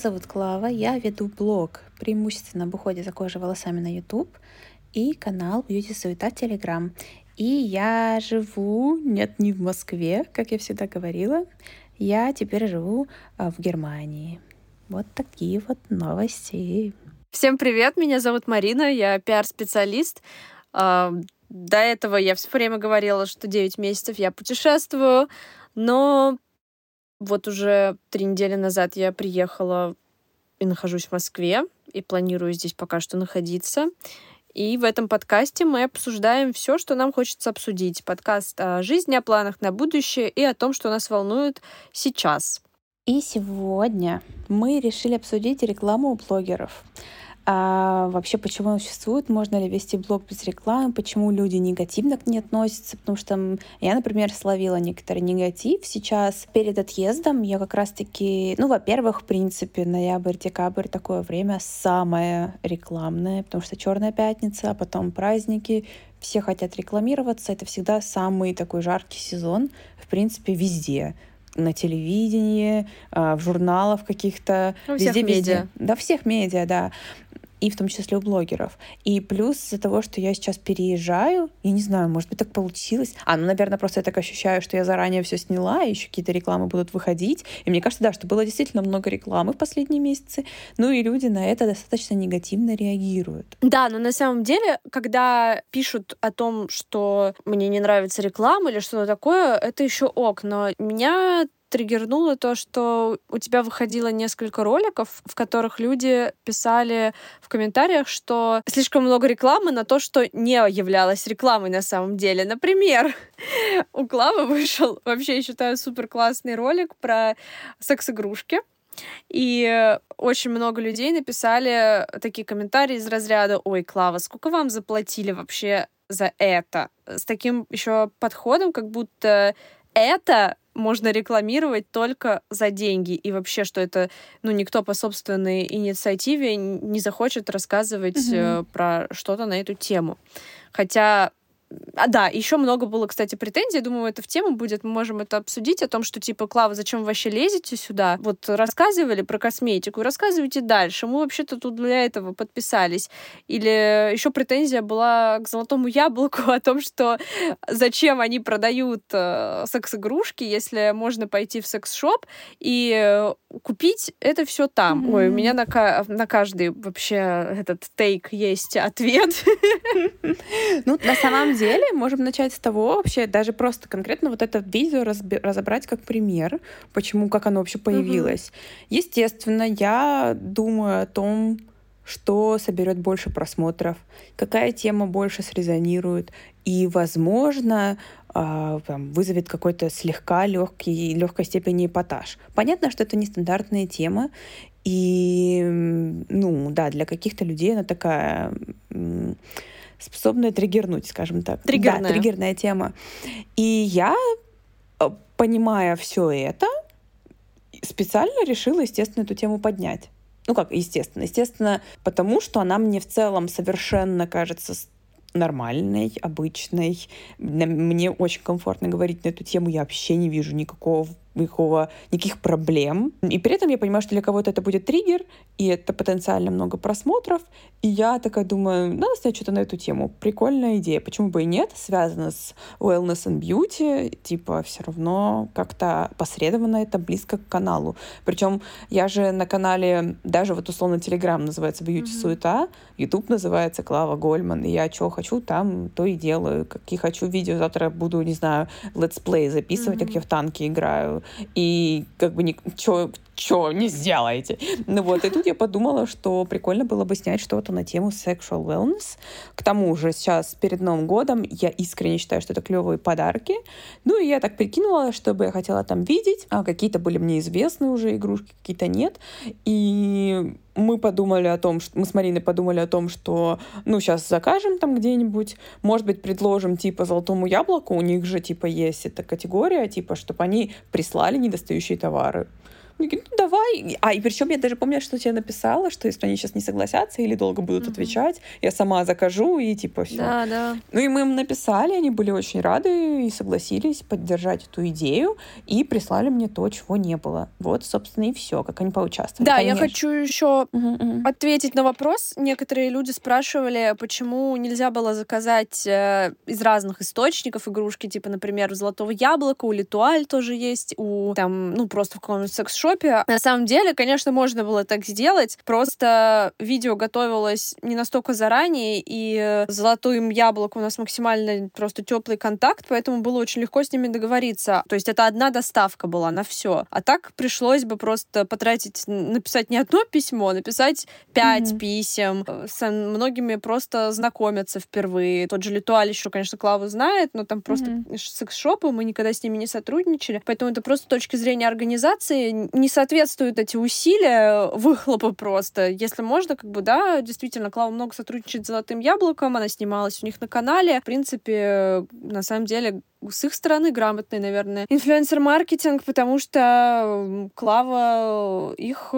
зовут Клава. Я веду блог преимущественно об уходе за кожей волосами на YouTube и канал Beauty Суета в Telegram. И я живу, нет, не в Москве, как я всегда говорила. Я теперь живу а, в Германии. Вот такие вот новости. Всем привет, меня зовут Марина, я пиар-специалист. А, до этого я все время говорила, что 9 месяцев я путешествую, но вот уже три недели назад я приехала и нахожусь в Москве, и планирую здесь пока что находиться. И в этом подкасте мы обсуждаем все, что нам хочется обсудить. Подкаст о жизни, о планах на будущее и о том, что нас волнует сейчас. И сегодня мы решили обсудить рекламу у блогеров. А вообще, почему он существует? Можно ли вести блог без рекламы? Почему люди негативно к ней относятся? Потому что я, например, словила некоторый негатив сейчас. Перед отъездом я как раз-таки... Ну, во-первых, в принципе, ноябрь-декабрь такое время самое рекламное, потому что Черная пятница, а потом праздники, все хотят рекламироваться. Это всегда самый такой жаркий сезон, в принципе, везде на телевидении, а, в журналах каких-то. У всех везде, медиа. Везде. Да, всех медиа, да и в том числе у блогеров. И плюс из-за того, что я сейчас переезжаю, я не знаю, может быть, так получилось. А, ну, наверное, просто я так ощущаю, что я заранее все сняла, и еще какие-то рекламы будут выходить. И мне кажется, да, что было действительно много рекламы в последние месяцы. Ну и люди на это достаточно негативно реагируют. Да, но на самом деле, когда пишут о том, что мне не нравится реклама или что-то такое, это еще ок. Но меня триггернуло то, что у тебя выходило несколько роликов, в которых люди писали в комментариях, что слишком много рекламы на то, что не являлось рекламой на самом деле. Например, у Клавы вышел вообще, я считаю, супер классный ролик про секс-игрушки. И очень много людей написали такие комментарии из разряда «Ой, Клава, сколько вам заплатили вообще за это?» С таким еще подходом, как будто это можно рекламировать только за деньги. И вообще, что это, ну, никто по собственной инициативе не захочет рассказывать mm-hmm. про что-то на эту тему. Хотя а, да, еще много было, кстати, претензий. Думаю, это в тему будет. Мы можем это обсудить о том, что типа, Клава, зачем вы вообще лезете сюда? Вот рассказывали про косметику, рассказывайте дальше. Мы вообще-то тут для этого подписались. Или еще претензия была к золотому яблоку о том, что зачем они продают э, секс-игрушки, если можно пойти в секс-шоп и купить это все там. Mm-hmm. Ой, у меня на, на каждый вообще этот тейк есть ответ. Ну, на самом деле, можем начать с того вообще, даже просто конкретно вот это видео разобрать как пример, почему, как оно вообще появилось. Mm-hmm. Естественно, я думаю о том, что соберет больше просмотров, какая тема больше срезонирует, и, возможно, э, там, вызовет какой-то слегка легкий, легкой степени эпатаж. Понятно, что это нестандартная тема, и, ну, да, для каких-то людей она такая способная триггернуть, скажем так. Триггерная. Да, триггерная тема. И я, э, понимая все это, специально решила, естественно, эту тему поднять. Ну как, естественно. Естественно, потому что она мне в целом совершенно кажется нормальной, обычной. Мне очень комфортно говорить на эту тему. Я вообще не вижу никакого никакого, никаких проблем. И при этом я понимаю, что для кого-то это будет триггер, и это потенциально много просмотров. И я такая думаю, надо снять что-то на эту тему. Прикольная идея. Почему бы и нет? Связано с wellness and beauty. Типа все равно как-то посредованно это близко к каналу. Причем я же на канале, даже вот условно Telegram называется Beauty mm-hmm. Суета, YouTube называется Клава Гольман. И я что хочу, там то и делаю. Какие хочу видео. Завтра буду, не знаю, летсплей записывать, mm-hmm. как я в танке играю и как бы ничего что не сделаете. Ну вот, и тут я подумала, что прикольно было бы снять что-то на тему sexual wellness. К тому же сейчас перед Новым годом я искренне считаю, что это клевые подарки. Ну и я так прикинула, что бы я хотела там видеть. А какие-то были мне известны уже игрушки, какие-то нет. И мы подумали о том, что мы с Мариной подумали о том, что ну сейчас закажем там где-нибудь, может быть предложим типа золотому яблоку, у них же типа есть эта категория, типа чтобы они прислали недостающие товары ну, давай. А, и причем я даже помню, что тебе написала, что если они сейчас не согласятся или долго будут mm-hmm. отвечать, я сама закажу и типа все. Да, да. Ну и мы им написали, они были очень рады и согласились поддержать эту идею и прислали мне то, чего не было. Вот, собственно, и все, как они поучаствовали. Да, Конечно. я хочу еще mm-hmm. ответить на вопрос. Некоторые люди спрашивали, почему нельзя было заказать э, из разных источников игрушки, типа, например, у Золотого Яблока, у Литуаль тоже есть, у там, ну, просто в каком-нибудь секс-шопе. На самом деле, конечно, можно было так сделать, просто видео готовилось не настолько заранее, и Золотым Яблоку у нас максимально просто теплый контакт, поэтому было очень легко с ними договориться. То есть это одна доставка была на все. А так пришлось бы просто потратить, написать не одно письмо, а написать пять mm-hmm. писем. С многими просто знакомиться впервые. Тот же Литуаль еще, конечно, Клаву знает, но там просто mm-hmm. секс-шопы, мы никогда с ними не сотрудничали. Поэтому это просто с точки зрения организации не соответствуют эти усилия выхлопа просто. Если можно, как бы, да, действительно, Клава много сотрудничает с Золотым Яблоком, она снималась у них на канале. В принципе, на самом деле, с их стороны грамотный, наверное, инфлюенсер-маркетинг, потому что Клава их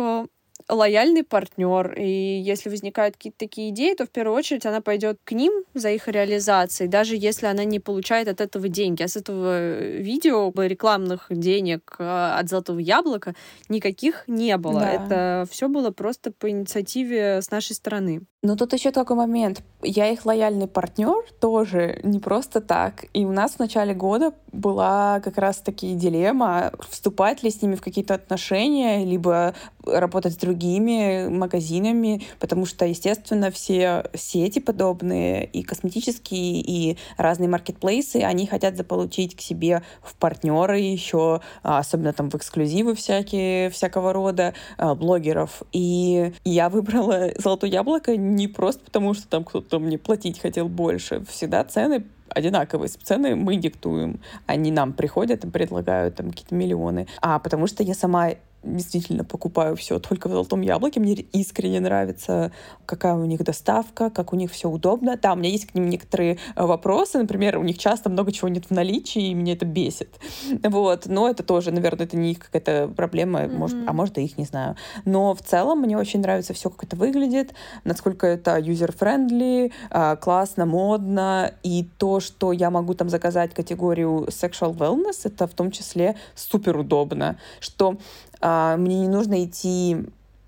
лояльный партнер, и если возникают какие-то такие идеи, то в первую очередь она пойдет к ним за их реализацией, даже если она не получает от этого деньги. А с этого видео рекламных денег а, от Золотого Яблока никаких не было. Да. Это все было просто по инициативе с нашей стороны. Но тут еще такой момент. Я их лояльный партнер тоже не просто так. И у нас в начале года была как раз-таки дилемма, вступать ли с ними в какие-то отношения, либо работать с другими магазинами, потому что, естественно, все сети подобные, и косметические, и разные маркетплейсы, они хотят заполучить к себе в партнеры еще, а, особенно там в эксклюзивы всякие, всякого рода, а, блогеров. И я выбрала «Золотое яблоко» не просто потому, что там кто-то мне платить хотел больше. Всегда цены одинаковые. Цены мы диктуем. Они нам приходят и предлагают там какие-то миллионы. А потому что я сама действительно покупаю все только в Золотом Яблоке. Мне искренне нравится, какая у них доставка, как у них все удобно. Да, у меня есть к ним некоторые э, вопросы. Например, у них часто много чего нет в наличии, и меня это бесит. Вот. Но это тоже, наверное, это не их какая-то проблема, mm-hmm. может, а может, и их, не знаю. Но в целом мне очень нравится все, как это выглядит, насколько это user-friendly, а, классно, модно. И то, что я могу там заказать категорию sexual wellness, это в том числе супер удобно. Что а, мне не нужно идти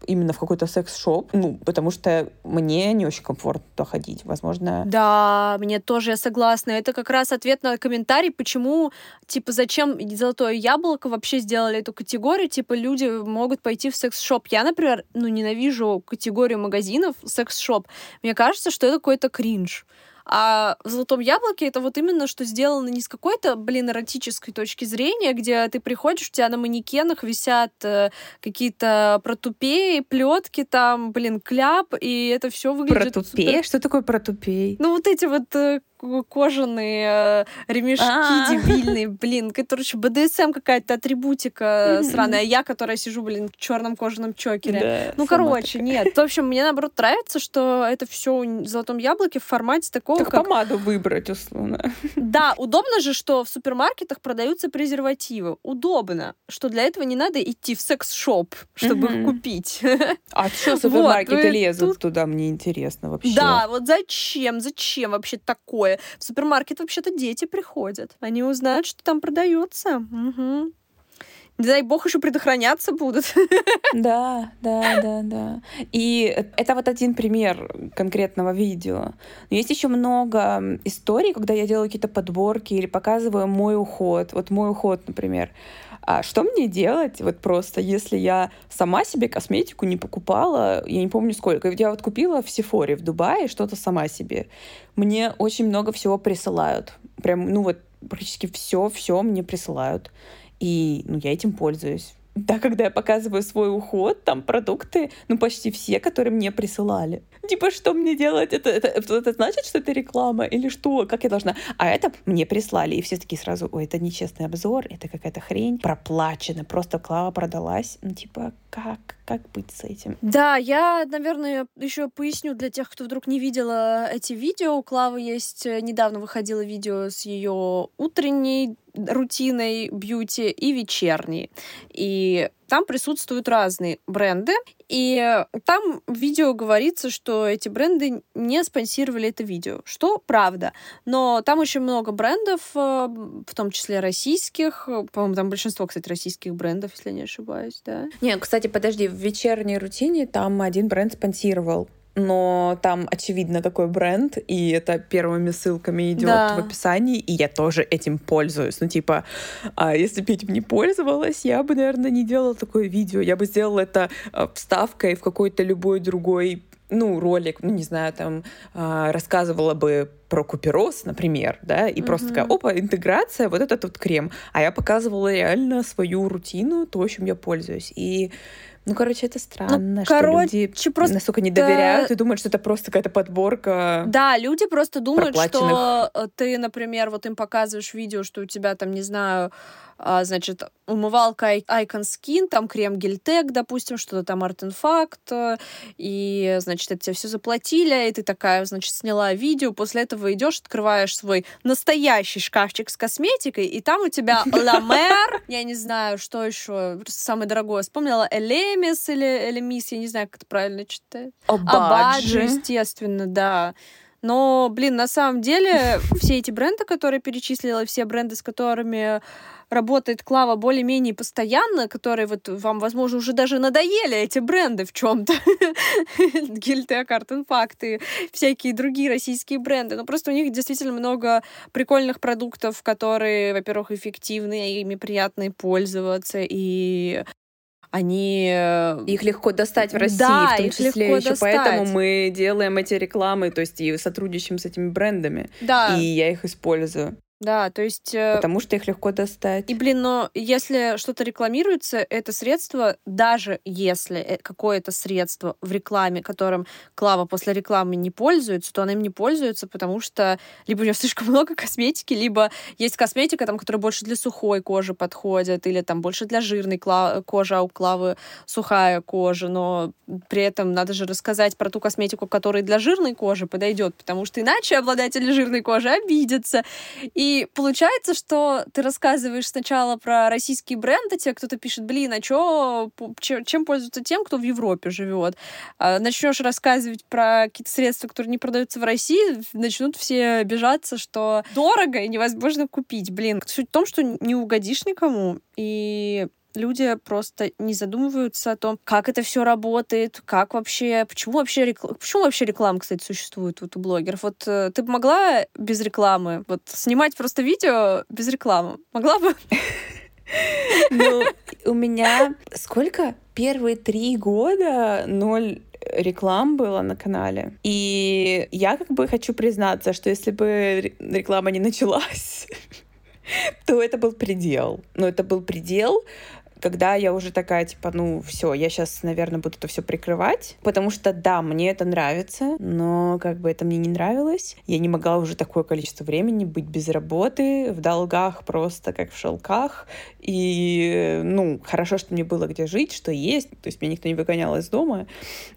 именно в какой-то секс-шоп, ну, потому что мне не очень комфортно туда ходить, возможно. Да, мне тоже, я согласна. Это как раз ответ на комментарий, почему, типа, зачем Золотое Яблоко вообще сделали эту категорию, типа, люди могут пойти в секс-шоп. Я, например, ну, ненавижу категорию магазинов секс-шоп. Мне кажется, что это какой-то кринж. А в «Золотом яблоке» это вот именно, что сделано не с какой-то, блин, эротической точки зрения, где ты приходишь, у тебя на манекенах висят э, какие-то протупеи, плетки там, блин, кляп, и это все выглядит... Протупей? Супер... Что такое протупей? Ну, вот эти вот э, кожаные э, ремешки А-а-а. дебильные, блин, короче, БДСМ какая-то атрибутика сраная. Я, которая сижу, блин, в черном кожаном чокере. Да, ну, короче, такая. нет. В общем, мне наоборот нравится, что это все в золотом яблоке в формате такого, так как... помаду выбрать, условно. Да, удобно же, что в супермаркетах продаются презервативы. Удобно, что для этого не надо идти в секс-шоп, чтобы их купить. А что супермаркеты вот, лезут тут... туда, мне интересно вообще. Да, вот зачем, зачем вообще такое? В супермаркет вообще-то дети приходят. Они узнают, что там продается. Угу. Не дай бог еще предохраняться будут. Да, да, да, да. И это вот один пример конкретного видео. Но есть еще много историй, когда я делаю какие-то подборки или показываю мой уход. Вот мой уход, например. А что мне делать, вот просто, если я сама себе косметику не покупала, я не помню сколько, я вот купила в Сефоре в Дубае что-то сама себе. Мне очень много всего присылают. Прям, ну вот, практически все, все мне присылают. И, ну, я этим пользуюсь. Да, когда я показываю свой уход, там продукты, ну, почти все, которые мне присылали. Типа, что мне делать? Это, это, это, значит, что это реклама? Или что? Как я должна? А это мне прислали. И все такие сразу, ой, это нечестный обзор, это какая-то хрень. Проплачено. Просто Клава продалась. Ну, типа, как? Как быть с этим? Да, я, наверное, еще поясню для тех, кто вдруг не видела эти видео. У Клавы есть... Э, недавно выходило видео с ее утренней рутиной бьюти и вечерней. И там присутствуют разные бренды, и там в видео говорится, что эти бренды не спонсировали это видео, что правда. Но там очень много брендов, э, в том числе российских, по-моему, там большинство, кстати, российских брендов, если не ошибаюсь, да. Не, кстати, подожди, в вечерней рутине там один бренд спонсировал но там очевидно какой бренд, и это первыми ссылками идет да. в описании, и я тоже этим пользуюсь. Ну, типа, а если бы этим не пользовалась, я бы, наверное, не делала такое видео. Я бы сделала это а, вставкой в какой-то любой другой ну, ролик, ну, не знаю, там, э, рассказывала бы про купероз, например, да, и mm-hmm. просто такая, опа, интеграция, вот этот вот крем. А я показывала реально свою рутину, то, чем я пользуюсь. И ну, короче, это странно, ну, что короче, люди просто... настолько не доверяют и думают, что это просто какая-то подборка. Да, люди просто думают, что э, ты, например, вот им показываешь видео, что у тебя там, не знаю, значит, умывалка Icon Skin, там крем Гельтек, допустим, что-то там артефакт, э, и, значит, это тебе все заплатили, и ты такая, значит, сняла видео, после этого идешь, открываешь свой настоящий шкафчик с косметикой, и там у тебя La Mer, я не знаю, что еще, самое дорогое, вспомнила Элемис или Элемис, я не знаю, как это правильно читать. Абаджи, естественно, да. Но, блин, на самом деле, все эти бренды, которые перечислила, все бренды, с которыми работает Клава более-менее постоянно, которые вот вам, возможно, уже даже надоели эти бренды в чем-то. Гильтек, Артенфакт и всякие другие российские бренды. Но просто у них действительно много прикольных продуктов, которые, во-первых, эффективны, ими приятно пользоваться, и они... Э, их легко достать в России, да, в том числе еще достать. поэтому мы делаем эти рекламы, то есть и сотрудничаем с этими брендами. Да. И я их использую. Да, то есть... Э, Потому что их легко достать. И, блин, но если что-то рекламируется, это средство, даже если э, какое-то средство в рекламе, которым Клава после рекламы не пользуется, то она им не пользуется, потому что либо у нее слишком много косметики, либо есть косметика, там, которая больше для сухой кожи подходит, или там больше для жирной кожи, а у Клавы сухая кожа, но при этом надо же рассказать про ту косметику, которая для жирной кожи подойдет, потому что иначе обладатели жирной кожи обидятся. И и получается, что ты рассказываешь сначала про российские бренды, тебе кто-то пишет, блин, а чё, чем пользуются тем, кто в Европе живет? А начнешь рассказывать про какие-то средства, которые не продаются в России, начнут все обижаться, что дорого и невозможно купить. Блин, суть в том, что не угодишь никому. И люди просто не задумываются о том, как это все работает, как вообще, почему вообще реклама, почему вообще реклама, кстати, существует вот у блогеров. Вот э, ты бы могла без рекламы, вот снимать просто видео без рекламы, могла бы? Ну, у меня сколько? Первые три года ноль реклам было на канале. И я как бы хочу признаться, что если бы реклама не началась, то это был предел. Но это был предел, когда я уже такая, типа, ну, все, я сейчас, наверное, буду это все прикрывать, потому что, да, мне это нравится, но как бы это мне не нравилось. Я не могла уже такое количество времени быть без работы, в долгах просто как в шелках. И, ну, хорошо, что мне было где жить, что есть, то есть меня никто не выгонял из дома,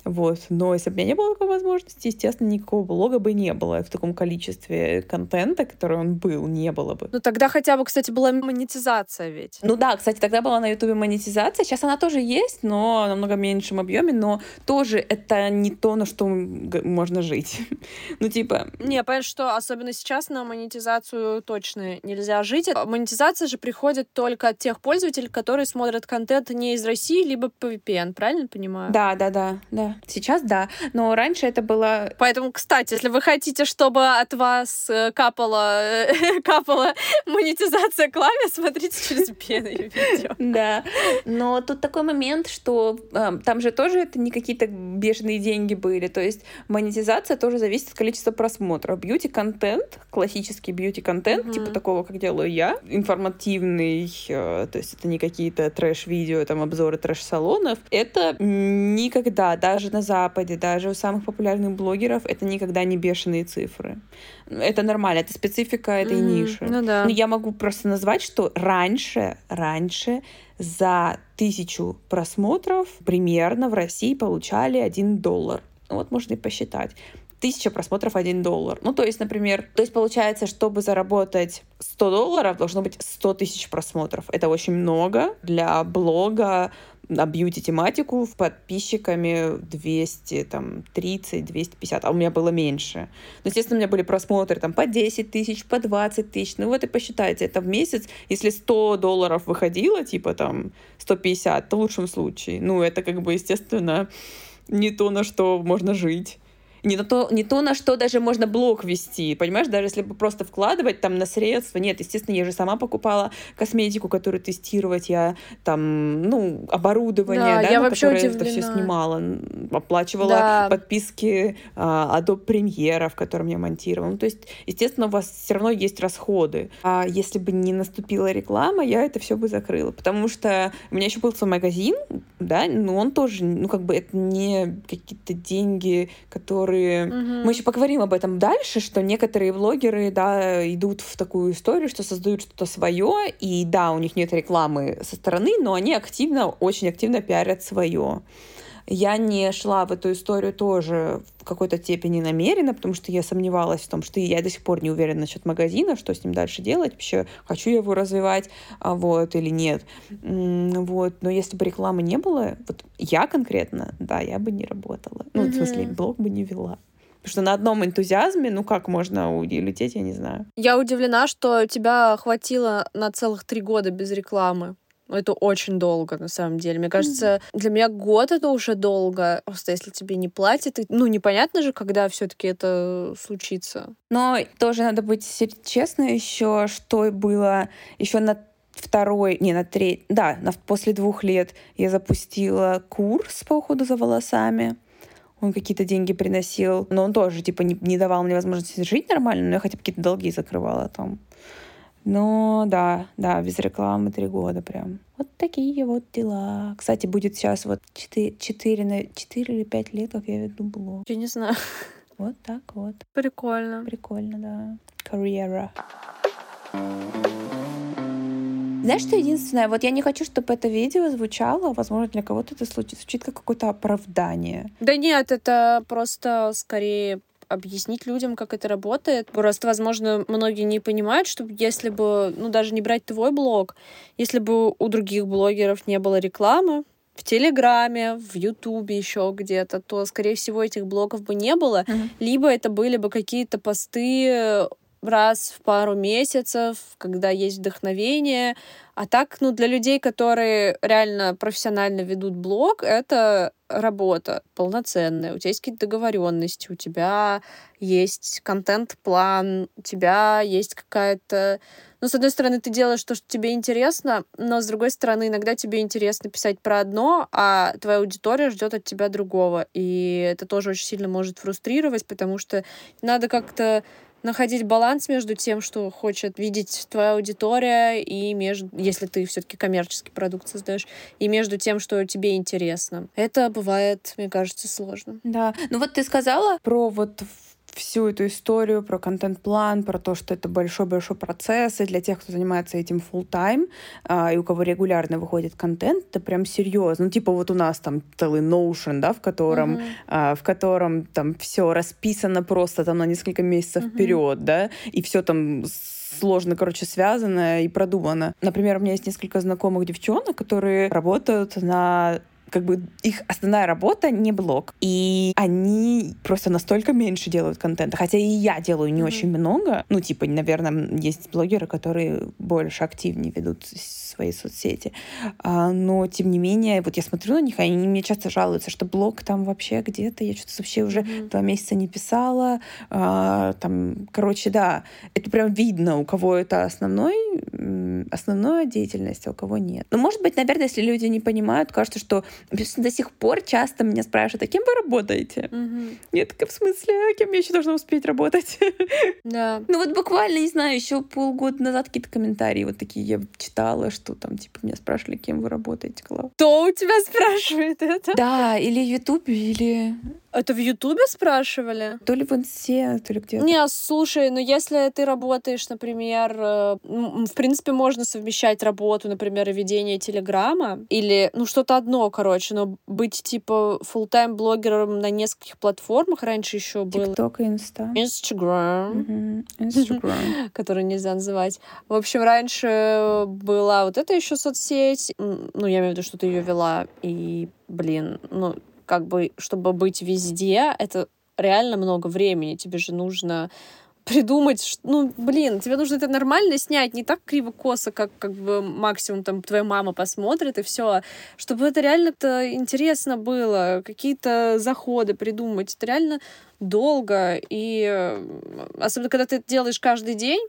вот. Но если бы у меня не было такой возможности, естественно, никакого блога бы не было в таком количестве контента, который он был, не было бы. Ну, тогда хотя бы, кстати, была монетизация ведь. Ну да, кстати, тогда была на Ютубе монетизация. Сейчас она тоже есть, но намного меньшем объеме, но тоже это не то, на что можно жить. ну, типа... Не, понятно, что особенно сейчас на монетизацию точно нельзя жить. Монетизация же приходит только от тех пользователей, которые смотрят контент не из России, либо по VPN, правильно понимаю? Да, да, да, да. Сейчас да. Но раньше это было... Поэтому, кстати, если вы хотите, чтобы от вас э, капала, капала монетизация клаве, смотрите через VPN видео. Да. Но тут такой момент, что э, там же тоже это не какие-то бешеные деньги были. То есть монетизация тоже зависит от количества просмотров. Бьюти-контент, классический бьюти-контент, mm-hmm. типа такого, как делаю я, информативный, э, то есть это не какие-то трэш-видео, там обзоры трэш-салонов. Это никогда, даже на Западе, даже у самых популярных блогеров, это никогда не бешеные цифры. Это нормально, это специфика этой mm-hmm. ниши. Ну да. Но я могу просто назвать, что раньше, раньше за тысячу просмотров примерно в России получали 1 доллар. Вот можно и посчитать. тысяча просмотров 1 доллар. Ну, то есть, например, то есть получается, чтобы заработать 100 долларов, должно быть 100 тысяч просмотров. Это очень много для блога, на бьюти-тематику в подписчиками 200, там, 30, 250, а у меня было меньше. Но, ну, естественно, у меня были просмотры там по 10 тысяч, по 20 тысяч. Ну вот и посчитайте, это в месяц, если 100 долларов выходило, типа там 150, то в лучшем случае. Ну это как бы, естественно, не то, на что можно жить не, на то, не то, на что даже можно блог вести, понимаешь, даже если бы просто вкладывать там на средства, нет, естественно, я же сама покупала косметику, которую тестировать, я там, ну, оборудование, да, да я на вообще которое это все снимала, оплачивала да. подписки а, Adobe Premiere, в котором я монтировала, ну, то есть, естественно, у вас все равно есть расходы, а если бы не наступила реклама, я это все бы закрыла, потому что у меня еще был свой магазин, да, но он тоже, ну, как бы это не какие-то деньги, которые которые... Угу. Мы еще поговорим об этом дальше, что некоторые блогеры, да, идут в такую историю, что создают что-то свое, и да, у них нет рекламы со стороны, но они активно, очень активно пиарят свое. Я не шла в эту историю тоже в какой-то степени намеренно, потому что я сомневалась в том, что я до сих пор не уверена насчет магазина, что с ним дальше делать, вообще хочу я его развивать, а, вот, или нет. Вот. Но если бы рекламы не было, вот я конкретно, да, я бы не работала. Ну, mm-hmm. в смысле, блог бы не вела. Потому что на одном энтузиазме, ну как можно улететь, я не знаю. Я удивлена, что тебя хватило на целых три года без рекламы. Это очень долго, на самом деле. Мне кажется, для меня год это уже долго. Просто если тебе не платят, ну, непонятно же, когда все таки это случится. Но тоже надо быть честно еще, что было еще на второй, не, на третий, да, на, после двух лет я запустила курс по уходу за волосами. Он какие-то деньги приносил, но он тоже, типа, не, не давал мне возможности жить нормально, но я хотя бы какие-то долги закрывала там. Но да, да, без рекламы три года прям. Вот такие вот дела. Кстати, будет сейчас вот 4, 4, 4 или 5 лет, как я веду блог. Я не знаю. Вот так вот. Прикольно. Прикольно, да. Карьера. Знаешь, что единственное? Вот я не хочу, чтобы это видео звучало, возможно, для кого-то это звучит как какое-то оправдание. Да нет, это просто скорее объяснить людям, как это работает. Просто, возможно, многие не понимают, что если бы, ну, даже не брать твой блог, если бы у других блогеров не было рекламы, в Телеграме, в Ютубе еще где-то, то, скорее всего, этих блогов бы не было. Mm-hmm. Либо это были бы какие-то посты раз в пару месяцев, когда есть вдохновение. А так, ну, для людей, которые реально профессионально ведут блог, это работа полноценная. У тебя есть какие-то договоренности, у тебя есть контент-план, у тебя есть какая-то... Ну, с одной стороны, ты делаешь то, что тебе интересно, но с другой стороны, иногда тебе интересно писать про одно, а твоя аудитория ждет от тебя другого. И это тоже очень сильно может фрустрировать, потому что надо как-то находить баланс между тем, что хочет видеть твоя аудитория, и между, если ты все-таки коммерческий продукт создаешь, и между тем, что тебе интересно. Это бывает, мне кажется, сложно. Да. Ну вот ты сказала про вот всю эту историю про контент-план, про то, что это большой-большой процесс, и для тех, кто занимается этим full time а, и у кого регулярно выходит контент, это прям серьезно. Ну, типа вот у нас там целый Notion, да, в котором, mm-hmm. а, в котором там все расписано просто там на несколько месяцев mm-hmm. вперед, да, и все там сложно, короче, связано и продумано. Например, у меня есть несколько знакомых девчонок, которые работают на как бы их основная работа не блог. И они просто настолько меньше делают контента. Хотя и я делаю не mm-hmm. очень много. Ну, типа, наверное, есть блогеры, которые больше активнее ведут свои соцсети. А, но, тем не менее, вот я смотрю на них, они мне часто жалуются, что блог там вообще где-то, я что-то вообще уже mm-hmm. два месяца не писала. А, там, короче, да, это прям видно, у кого это основной, основная деятельность, а у кого нет. Но, может быть, наверное, если люди не понимают, кажется, что до сих пор часто меня спрашивают, а кем вы работаете? Угу. Я такая, в смысле, а кем я еще должна успеть работать? Да. Ну вот буквально, не знаю, еще полгода назад какие-то комментарии вот такие я читала, что там, типа, меня спрашивали, кем вы работаете, Клав. Кто у тебя спрашивает это? Да, или Ютубе, или Это в Ютубе спрашивали? То ли в Инсе, то ли где-то. Не, слушай, ну если ты работаешь, например, э, в принципе, можно совмещать работу, например, ведение Телеграма или, ну, что-то одно, короче, но быть, типа, full тайм блогером на нескольких платформах раньше еще было. ТикТок и Инста. Инстаграм. Инстаграм. Который нельзя называть. В общем, раньше была вот эта еще соцсеть. Ну, я имею в виду, что ты ее вела. И, блин, ну, как бы, чтобы быть везде, это реально много времени. Тебе же нужно придумать, ну, блин, тебе нужно это нормально снять, не так криво-косо, как, как бы максимум там твоя мама посмотрит и все, чтобы это реально-то интересно было, какие-то заходы придумать, это реально долго, и э, особенно когда ты это делаешь каждый день,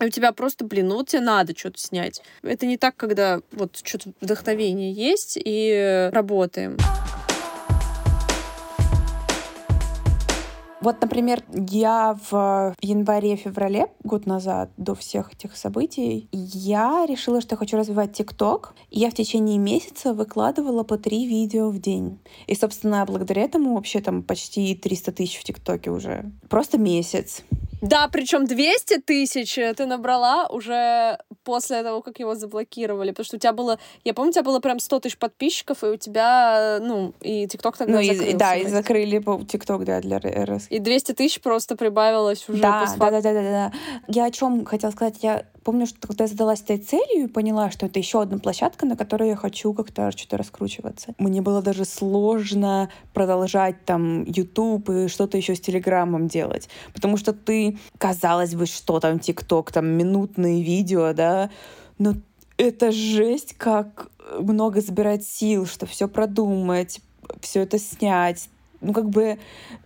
и у тебя просто, блин, ну вот тебе надо что-то снять. Это не так, когда вот что-то вдохновение есть, и э, работаем. Вот, например, я в январе-феврале, год назад, до всех этих событий, я решила, что я хочу развивать ТикТок. Я в течение месяца выкладывала по три видео в день. И, собственно, благодаря этому вообще там почти 300 тысяч в ТикТоке уже. Просто месяц. Да, причем 200 тысяч ты набрала уже после того, как его заблокировали. Потому что у тебя было, я помню, у тебя было прям 100 тысяч подписчиков, и у тебя, ну, и ТикТок тогда Ну, и, закрылся. да, и закрыли ТикТок, да, для РС. И 200 тысяч просто прибавилось уже Да, после да, да, да, да, да. Я о чем хотела сказать? Я помню, что когда я задалась этой целью и поняла, что это еще одна площадка, на которой я хочу как-то что-то раскручиваться. Мне было даже сложно продолжать там YouTube и что-то еще с Телеграмом делать. Потому что ты, казалось бы, что там ТикТок, там минутные видео, да, но это жесть, как много забирать сил, что все продумать, все это снять. Ну, как бы,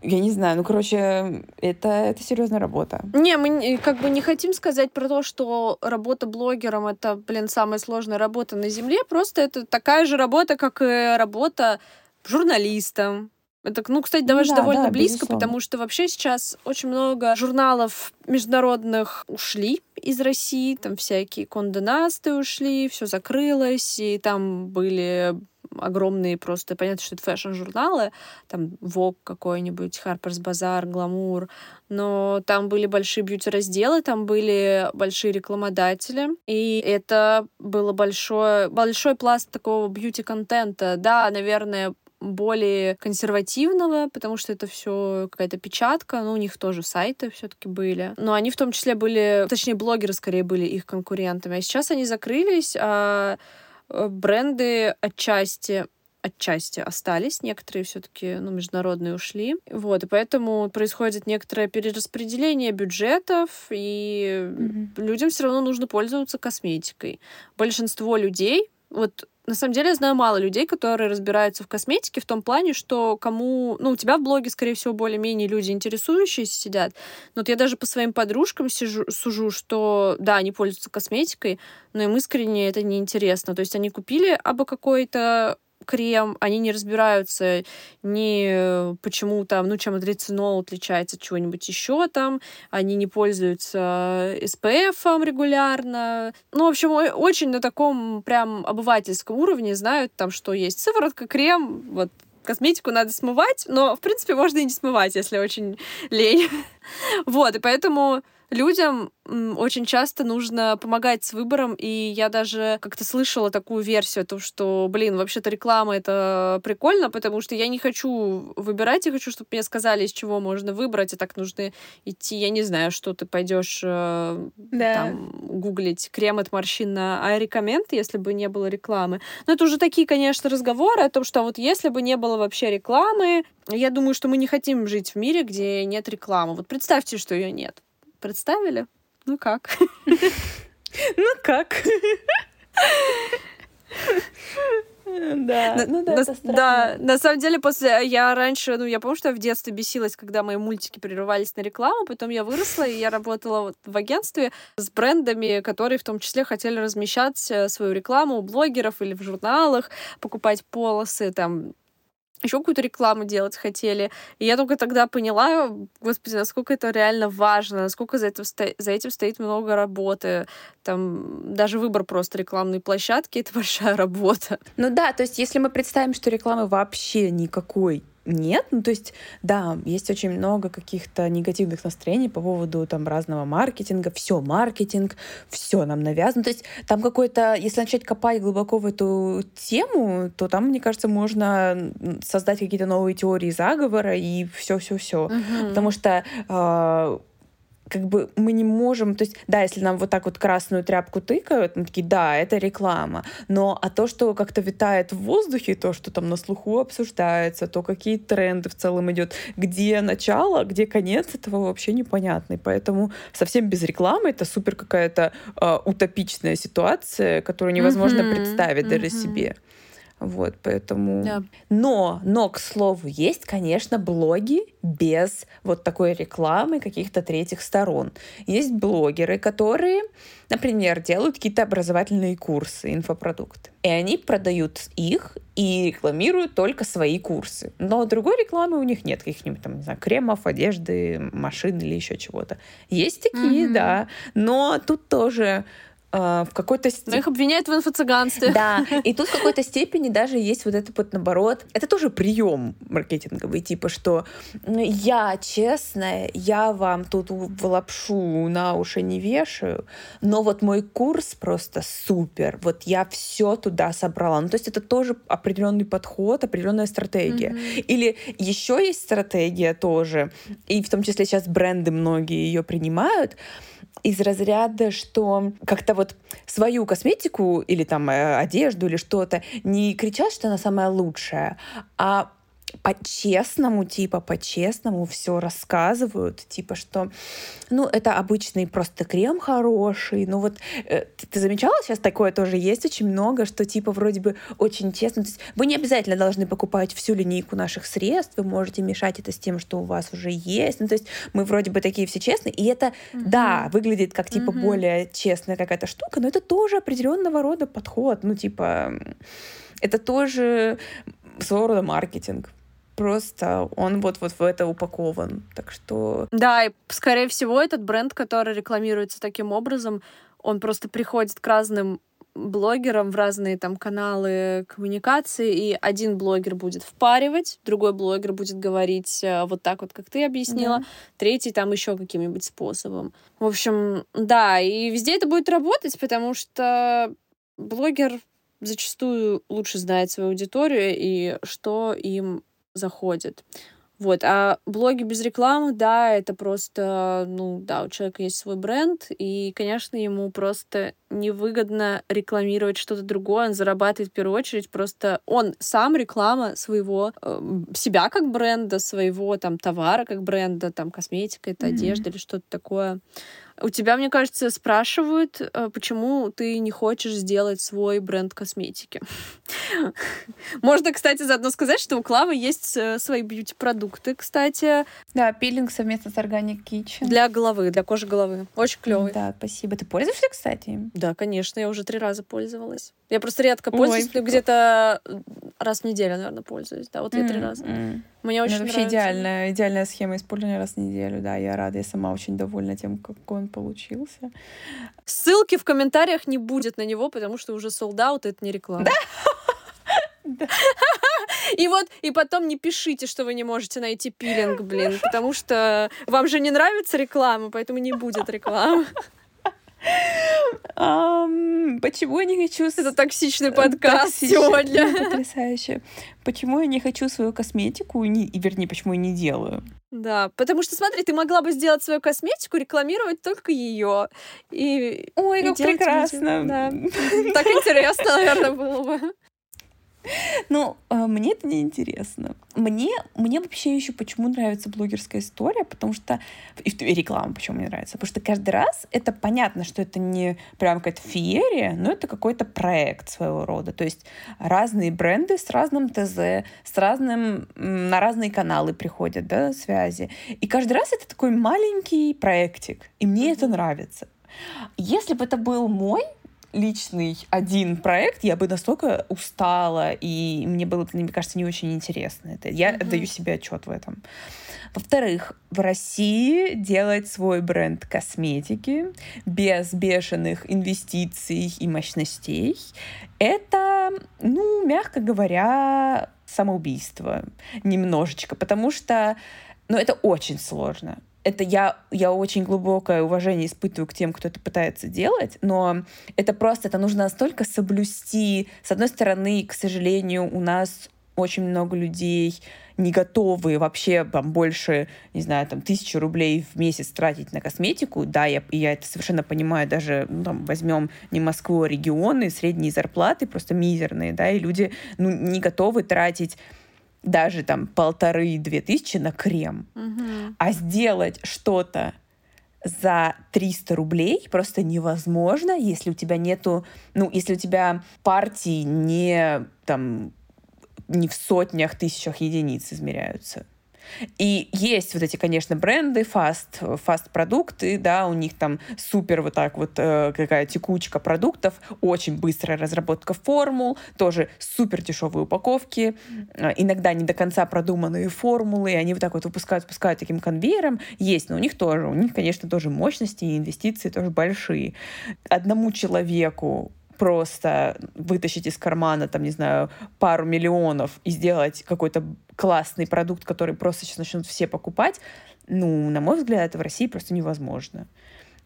я не знаю, ну, короче, это, это серьезная работа. Не, мы как бы не хотим сказать про то, что работа блогером это, блин, самая сложная работа на Земле. Просто это такая же работа, как и работа журналистом. Это, ну, кстати, даже да, довольно да, близко, безусловно. потому что вообще сейчас очень много журналов международных ушли из России, там всякие конденасты ушли, все закрылось, и там были огромные просто, понятно, что это фэшн-журналы, там Vogue какой-нибудь, Harper's Bazaar, Glamour, но там были большие бьюти-разделы, там были большие рекламодатели, и это было большое, большой пласт такого бьюти-контента. Да, наверное, более консервативного, потому что это все какая-то печатка, но у них тоже сайты все-таки были. Но они в том числе были, точнее, блогеры скорее были их конкурентами. А сейчас они закрылись, а бренды отчасти отчасти остались, некоторые все-таки, ну, международные ушли. Вот, и поэтому происходит некоторое перераспределение бюджетов, и Мгм. людям все равно нужно пользоваться косметикой. Большинство людей, вот на самом деле я знаю мало людей, которые разбираются в косметике в том плане, что кому... Ну, у тебя в блоге, скорее всего, более-менее люди интересующиеся сидят. Но вот я даже по своим подружкам сижу, сужу, что, да, они пользуются косметикой, но им искренне это неинтересно. То есть они купили абы какой-то крем, они не разбираются ни э, почему там, ну, чем адрицинол отличается от чего-нибудь еще там, они не пользуются SPF регулярно. Ну, в общем, очень на таком прям обывательском уровне знают там, что есть сыворотка, крем, вот косметику надо смывать, но, в принципе, можно и не смывать, если очень лень. Вот, и поэтому людям очень часто нужно помогать с выбором, и я даже как-то слышала такую версию о том, что, блин, вообще-то реклама — это прикольно, потому что я не хочу выбирать, я хочу, чтобы мне сказали, из чего можно выбрать, и так нужно идти, я не знаю, что ты пойдешь э, Да. там гуглить крем от морщин на iRecommend, если бы не было рекламы. Но это уже такие, конечно, разговоры о том, что вот если бы не было вообще рекламы, я думаю, что мы не хотим жить в мире, где нет рекламы. Вот представьте, что ее нет. Представили? Ну как? Ну как? Да, На- ну да, на, это странно. да, на самом деле, после я раньше, ну, я помню, что я в детстве бесилась, когда мои мультики прерывались на рекламу, потом я выросла, и я работала вот в агентстве с брендами, которые в том числе хотели размещать э, свою рекламу у блогеров или в журналах, покупать полосы, там, еще какую-то рекламу делать хотели. И я только тогда поняла, господи, насколько это реально важно, насколько за, сто- за этим стоит много работы. Там даже выбор просто рекламной площадки — это большая работа. Ну да, то есть если мы представим, что рекламы вообще никакой нет. Ну, то есть, да, есть очень много каких-то негативных настроений по поводу там разного маркетинга. Все маркетинг, все нам навязано. То есть там какой-то, если начать копать глубоко в эту тему, то там, мне кажется, можно создать какие-то новые теории заговора и все-все-все. Угу. Потому что э, как бы мы не можем, то есть, да, если нам вот так вот красную тряпку тыкают, мы такие, да, это реклама, но а то, что как-то витает в воздухе, то, что там на слуху обсуждается, то какие тренды в целом идет, где начало, где конец, этого вообще непонятно, и поэтому совсем без рекламы это супер какая-то э, утопичная ситуация, которую невозможно mm-hmm. представить mm-hmm. даже себе. Вот, поэтому... Да. Но, но, к слову, есть, конечно, блоги без вот такой рекламы каких-то третьих сторон. Есть блогеры, которые, например, делают какие-то образовательные курсы, инфопродукты. И они продают их и рекламируют только свои курсы. Но другой рекламы у них нет, каких-нибудь там, не знаю, кремов, одежды, машин или еще чего-то. Есть такие, mm-hmm. да. Но тут тоже в какой-то степени... Но их обвиняют в инфо-цыганстве. Да, и тут в какой-то степени даже есть вот это вот наоборот. Это тоже прием маркетинговый, типа, что ну, я честная, я вам тут в лапшу на уши не вешаю, но вот мой курс просто супер. Вот я все туда собрала. Ну, то есть это тоже определенный подход, определенная стратегия. Mm-hmm. Или еще есть стратегия тоже, и в том числе сейчас бренды многие ее принимают, из разряда, что как-то вот свою косметику или там э, одежду или что-то не кричат, что она самая лучшая, а по-честному, типа, по-честному все рассказывают, типа, что, ну, это обычный просто крем хороший, ну вот, э, ты, ты замечала, сейчас такое тоже есть очень много, что, типа, вроде бы очень честно, то есть вы не обязательно должны покупать всю линейку наших средств, вы можете мешать это с тем, что у вас уже есть, ну, то есть мы вроде бы такие все честные, и это, mm-hmm. да, выглядит как, типа, mm-hmm. более честная какая-то штука, но это тоже определенного рода подход, ну, типа, это тоже своего рода маркетинг просто он вот вот в это упакован. Так что... Да, и скорее всего этот бренд, который рекламируется таким образом, он просто приходит к разным блогерам в разные там каналы коммуникации, и один блогер будет впаривать, другой блогер будет говорить э, вот так вот, как ты объяснила, да. третий там еще каким-нибудь способом. В общем, да, и везде это будет работать, потому что блогер зачастую лучше знает свою аудиторию и что им заходит. Вот. А блоги без рекламы, да, это просто, ну, да, у человека есть свой бренд, и, конечно, ему просто невыгодно рекламировать что-то другое, он зарабатывает в первую очередь просто он сам реклама своего э, себя как бренда, своего там товара как бренда, там косметика, это mm-hmm. одежда или что-то такое. У тебя, мне кажется, спрашивают, э, почему ты не хочешь сделать свой бренд косметики. Можно, кстати, заодно сказать, что у Клавы есть э, свои бьюти-продукты, кстати. Да, пилинг совместно с Organic Kitchen. Для головы, для кожи головы. Очень клевый. Да, спасибо. Ты пользуешься, кстати? Да, конечно, я уже три раза пользовалась. Я просто редко пользуюсь, где-то раз в неделю, наверное, пользуюсь. Да, вот я три раза. Мне очень ну, вообще идеальная, идеальная схема использования раз в неделю. Да, я рада, я сама очень довольна тем, как он получился. Ссылки в комментариях не будет на него, потому что уже sold out, это не реклама. Да? И вот, и потом не пишите, что вы не можете найти пилинг, блин, потому что вам же не нравится реклама, поэтому не будет рекламы. Um, почему я не хочу... Это токсичный подкаст Токсичный, сегодня. Потрясающе. Почему я не хочу свою косметику, не, и, вернее, почему я не делаю? Да, потому что, смотри, ты могла бы сделать свою косметику, рекламировать только ее. И, Ой, и как прекрасно. Да. Так интересно, наверное, было бы. Ну, а, мне это не интересно. Мне, мне вообще еще почему нравится блогерская история, потому что... И реклама почему мне нравится. Потому что каждый раз это понятно, что это не прям какая-то феерия, но это какой-то проект своего рода. То есть разные бренды с разным ТЗ, с разным... На разные каналы приходят, да, связи. И каждый раз это такой маленький проектик. И мне это нравится. Если бы это был мой личный один проект, я бы настолько устала, и мне было, мне кажется, не очень интересно это. Я mm-hmm. даю себе отчет в этом. Во-вторых, в России делать свой бренд косметики без бешеных инвестиций и мощностей, это, ну, мягко говоря, самоубийство немножечко, потому что, ну, это очень сложно. Это я, я очень глубокое уважение испытываю к тем, кто это пытается делать, но это просто, это нужно настолько соблюсти. С одной стороны, к сожалению, у нас очень много людей не готовы вообще там больше, не знаю, там тысячу рублей в месяц тратить на косметику. Да, я, я это совершенно понимаю, даже ну, там, возьмем не Москву, а регионы, средние зарплаты просто мизерные, да, и люди ну, не готовы тратить даже там полторы-две тысячи на крем, Мгм. а сделать что-то за 300 рублей просто невозможно, если у тебя нету, ну, если у тебя партии не там не в сотнях, тысячах единиц измеряются. И есть вот эти, конечно, бренды, фаст, фаст-продукты, да, у них там супер вот так вот э, какая текучка продуктов, очень быстрая разработка формул, тоже супер дешевые упаковки, э, иногда не до конца продуманные формулы, и они вот так вот выпускают, выпускают таким конвейером. Есть, но у них тоже, у них, конечно, тоже мощности и инвестиции тоже большие. Одному человеку просто вытащить из кармана, там, не знаю, пару миллионов и сделать какой-то классный продукт, который просто сейчас начнут все покупать, ну, на мой взгляд, в России просто невозможно.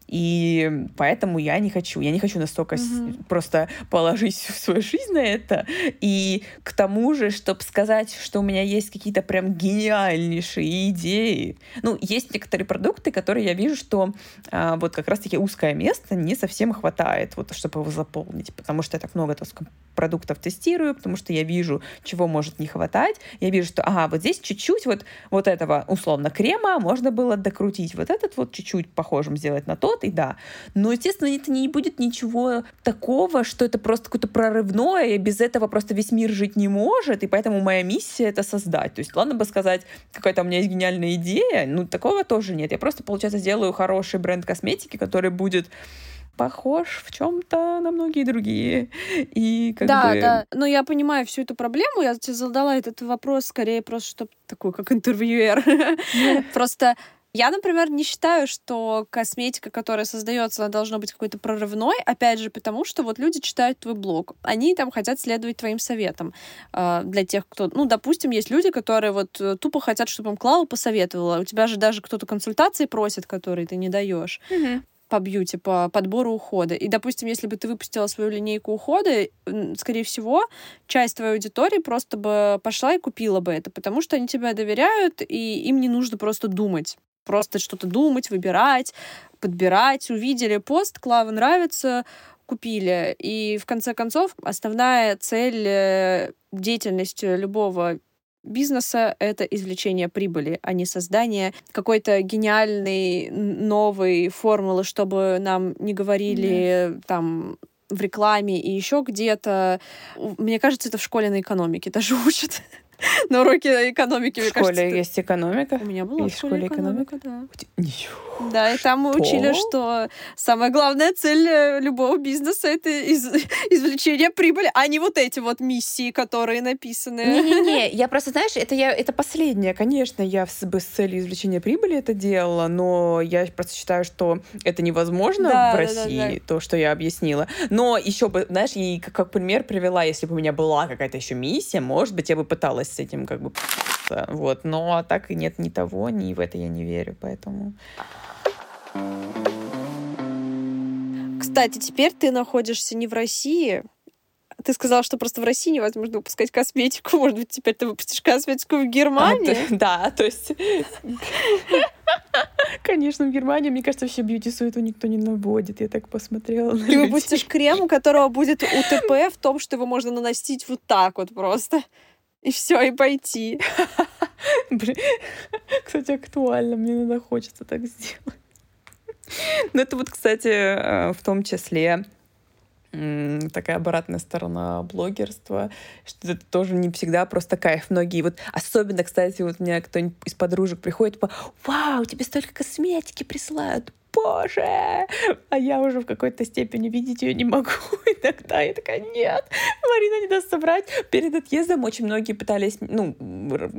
И поэтому я не хочу. Я не хочу настолько Мгм. просто положить всю свою жизнь на это. И к тому же, чтобы сказать, что у меня есть какие-то прям гениальнейшие идеи. Ну, есть некоторые продукты, которые я вижу, что а, вот как раз-таки узкое место не совсем хватает, вот, чтобы его заполнить. Потому что я так много так продуктов тестирую, потому что я вижу, чего может не хватать. Я вижу, что, ага, вот здесь чуть-чуть вот, вот этого, условно, крема можно было докрутить. Вот этот вот чуть-чуть похожим сделать на тот, и да. Но, естественно, это не будет ничего такого, что это просто какое-то прорывное, и без этого просто весь мир жить не может, и поэтому моя миссия — это создать. То есть, ладно бы сказать, какая-то у меня есть гениальная идея, ну, такого тоже нет. Я просто, получается, сделаю хороший бренд косметики, который будет похож в чем-то на многие другие. И как да, бы... да. Но я понимаю всю эту проблему. Я тебе задала этот вопрос скорее просто, чтобы такой, как интервьюер. Просто я, например, не считаю, что косметика, которая создается, она должна быть какой-то прорывной, опять же, потому что вот люди читают твой блог, они там хотят следовать твоим советам. А, Для тех, кто, ну, допустим, есть люди, которые вот э, тупо хотят, чтобы им Клава посоветовала. У тебя же даже кто-то консультации просит, которые ты не даешь Мгм. по бьюти, по подбору ухода. И, допустим, если бы ты выпустила свою линейку ухода, скорее всего, часть твоей аудитории просто бы пошла и купила бы это, потому что они тебя доверяют, и им не нужно просто думать. Просто что-то думать, выбирать, подбирать. Увидели пост, Клава нравится, купили. И в конце концов, основная цель э, деятельности любого бизнеса — это извлечение прибыли, а не создание какой-то гениальной новой формулы, чтобы нам не говорили там в рекламе и еще где-то. Мне кажется, это в школе на экономике даже учат. На уроке экономики, В мне кажется, школе это- есть экономика. У меня была в школе экономика, да. Ничего. Да, и там мы учили, Что? самая главная цель э, любого бизнеса — это из- извлечение прибыли, а не вот эти вот миссии, которые написаны. Не-не-не, я просто, знаешь, это, я, это последнее. Конечно, я с, бы с целью извлечения прибыли это делала, но я просто считаю, что это невозможно Да, в да, да, России, то, что я объяснила. Но еще бы, знаешь, и как, как пример привела, если бы у меня была какая-то еще миссия, может быть, я бы пыталась с этим как бы вот, но так и нет ни того, ни в это я не верю, поэтому... Кстати, теперь ты находишься не в России. Ты сказала, что просто в России невозможно выпускать косметику. Может быть, теперь ты выпустишь косметику в А, Германии? то- да, то есть... Конечно, в Германии, мне кажется, вообще бьюти-суету никто не наводит. Я так посмотрела на Ты выпустишь крем, у которого будет УТП в том, что его можно наносить вот так вот просто. И все, и пойти. Блин, кстати, актуально. Мне иногда хочется так сделать. Ну, это вот, кстати, э, в том числе такая обратная сторона блогерства, что это тоже не всегда просто кайф. Многие вот, особенно, кстати, вот у меня кто-нибудь из подружек приходит, типа, вау, тебе столько косметики присылают. боже! А я уже в какой-то степени видеть ее не могу иногда. Я такая, нет, Марина не даст собрать. Перед отъездом очень многие пытались, ну,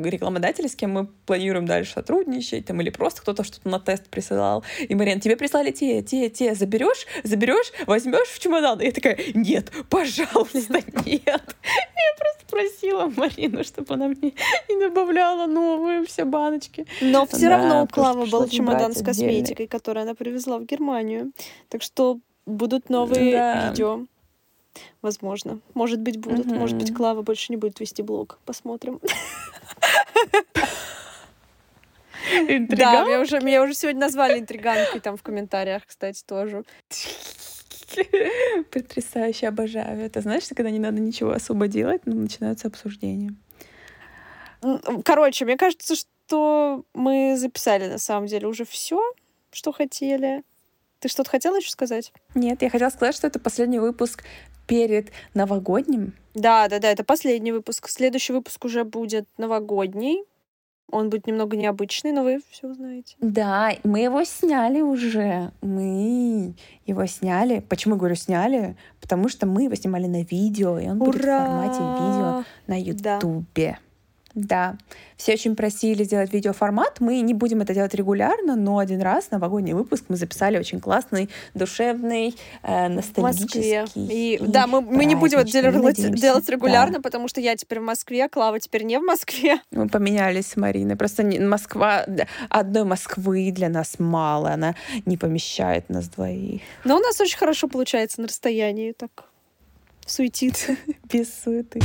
рекламодатели, с кем мы планируем дальше сотрудничать, там, или просто кто-то что-то на тест присылал. И, Марина, тебе прислали те, те, те, заберешь, заберешь, возьмешь в чемодан. И я такая, нет, пожалуйста, нет. Я просто просила Марину, чтобы она мне не добавляла новые все баночки. Но все равно у Клавы был чемодан с косметикой, который она привезла в Германию. Так что будут новые да. видео. Возможно. Может быть, будут. Угу. Может быть, Клава больше не будет вести блог. Посмотрим. Да, меня уже, меня уже сегодня назвали интриганкой там в комментариях, кстати, тоже. Потрясающе, обожаю. Это знаешь, когда не надо ничего особо делать, но начинаются обсуждения. Короче, мне кажется, что мы записали на самом деле уже все что хотели. Ты что-то хотела еще сказать? Нет, я хотела сказать, что это последний выпуск перед новогодним. Да, да, да, это последний выпуск. Следующий выпуск уже будет новогодний. Он будет немного необычный, но вы все узнаете. Да, мы его сняли уже. Мы его сняли. Почему я говорю сняли? Потому что мы его снимали на видео, и он Ура! будет в формате видео на Ютубе. Да. Да, все очень просили сделать видеоформат. Мы не будем это делать регулярно, но один раз новогодний выпуск мы записали очень классный, душевный, э, ностальгический. И, и да, мы, мы не будем это делать, делать регулярно, да. потому что я теперь в Москве, Клава теперь не в Москве. Мы поменялись с Мариной. Просто не, Москва, одной Москвы для нас мало, она не помещает нас двоих. Но у нас очень хорошо получается на расстоянии так суетиться. Без суеты.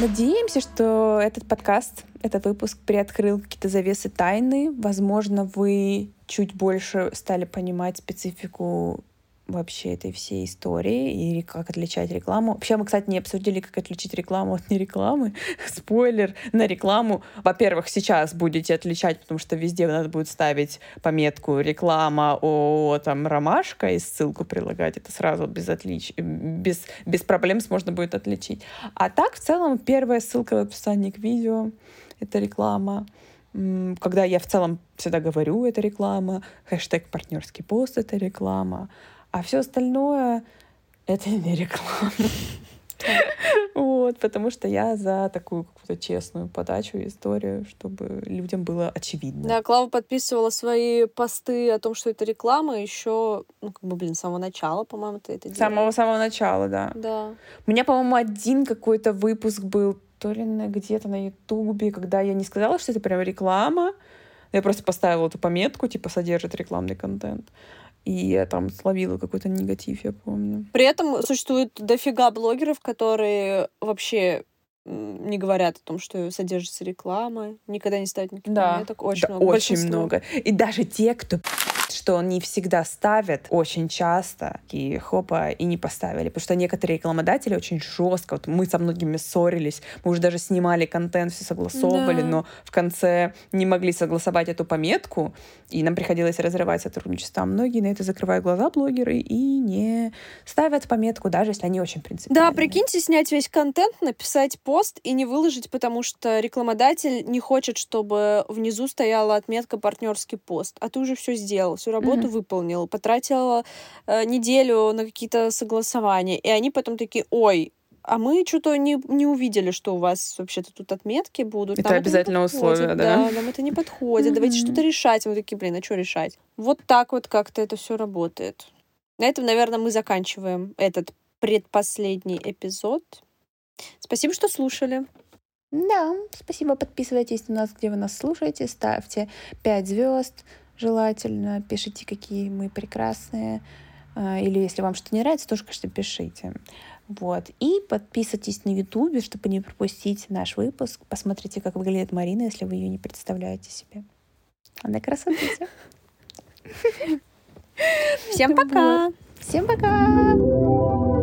Надеемся, что этот подкаст, этот выпуск приоткрыл какие-то завесы тайны. Возможно, вы чуть больше стали понимать специфику вообще этой всей истории и как отличать рекламу. Вообще мы, кстати, не обсудили, как отличить рекламу от нерекламы. Спойлер на рекламу. Во-первых, сейчас будете отличать, потому что везде надо будет ставить пометку реклама о там ромашка и ссылку прилагать. Это сразу без отлич... без, без проблем можно будет отличить. А так, в целом, первая ссылка в описании к видео — это реклама когда я в целом всегда говорю, это реклама, хэштег партнерский пост — это реклама, а все остальное — это не реклама. Вот, потому что я за такую какую-то честную подачу историю, чтобы людям было очевидно. Да, Клава подписывала свои посты о том, что это реклама, еще, ну, как бы, блин, с самого начала, по-моему, ты это делала. С самого-самого начала, да. Да. У меня, по-моему, один какой-то выпуск был то ли на, где-то на Ютубе, когда я не сказала, что это прям реклама. Я просто поставила эту пометку, типа, содержит рекламный контент и я там словила какой-то негатив, я помню. При этом существует дофига блогеров, которые вообще не говорят о том, что содержится реклама, никогда не ставят никаких да. пометок. Очень да, много. Очень много. И даже те, кто что не всегда ставят, очень часто, и хопа, и не поставили. Потому что некоторые рекламодатели очень жестко, вот мы со многими ссорились, мы уже даже снимали контент, все согласовывали, да. но в конце не могли согласовать эту пометку, и нам приходилось разрывать сотрудничество. А многие на это закрывают глаза блогеры и не ставят пометку, даже если они очень принципиальны. Да, прикиньте, снять весь контент, написать пост и не выложить, потому что рекламодатель не хочет, чтобы внизу стояла отметка партнерский пост, а ты уже все сделал, всю работу mm-hmm. выполнил, потратила э, неделю на какие-то согласования, и они потом такие, ой, а мы что-то не, не увидели, что у вас вообще-то тут отметки будут. Это нам обязательно это условие, да? Да, нам это не подходит. Давайте что-то решать. Мы такие, блин, а что решать? Вот так вот как-то это все работает. На этом, наверное, мы заканчиваем этот предпоследний эпизод. Спасибо, что слушали. Да, спасибо. Подписывайтесь на нас, где вы нас слушаете. Ставьте 5 звезд желательно. Пишите, какие мы прекрасные. А, или если вам что-то не нравится, тоже, конечно, пишите. Вот. И подписывайтесь на Ютубе, чтобы не пропустить наш выпуск. Посмотрите, как выглядит Марина, если вы ее не представляете себе. Она красотища. Всем пока! Всем пока!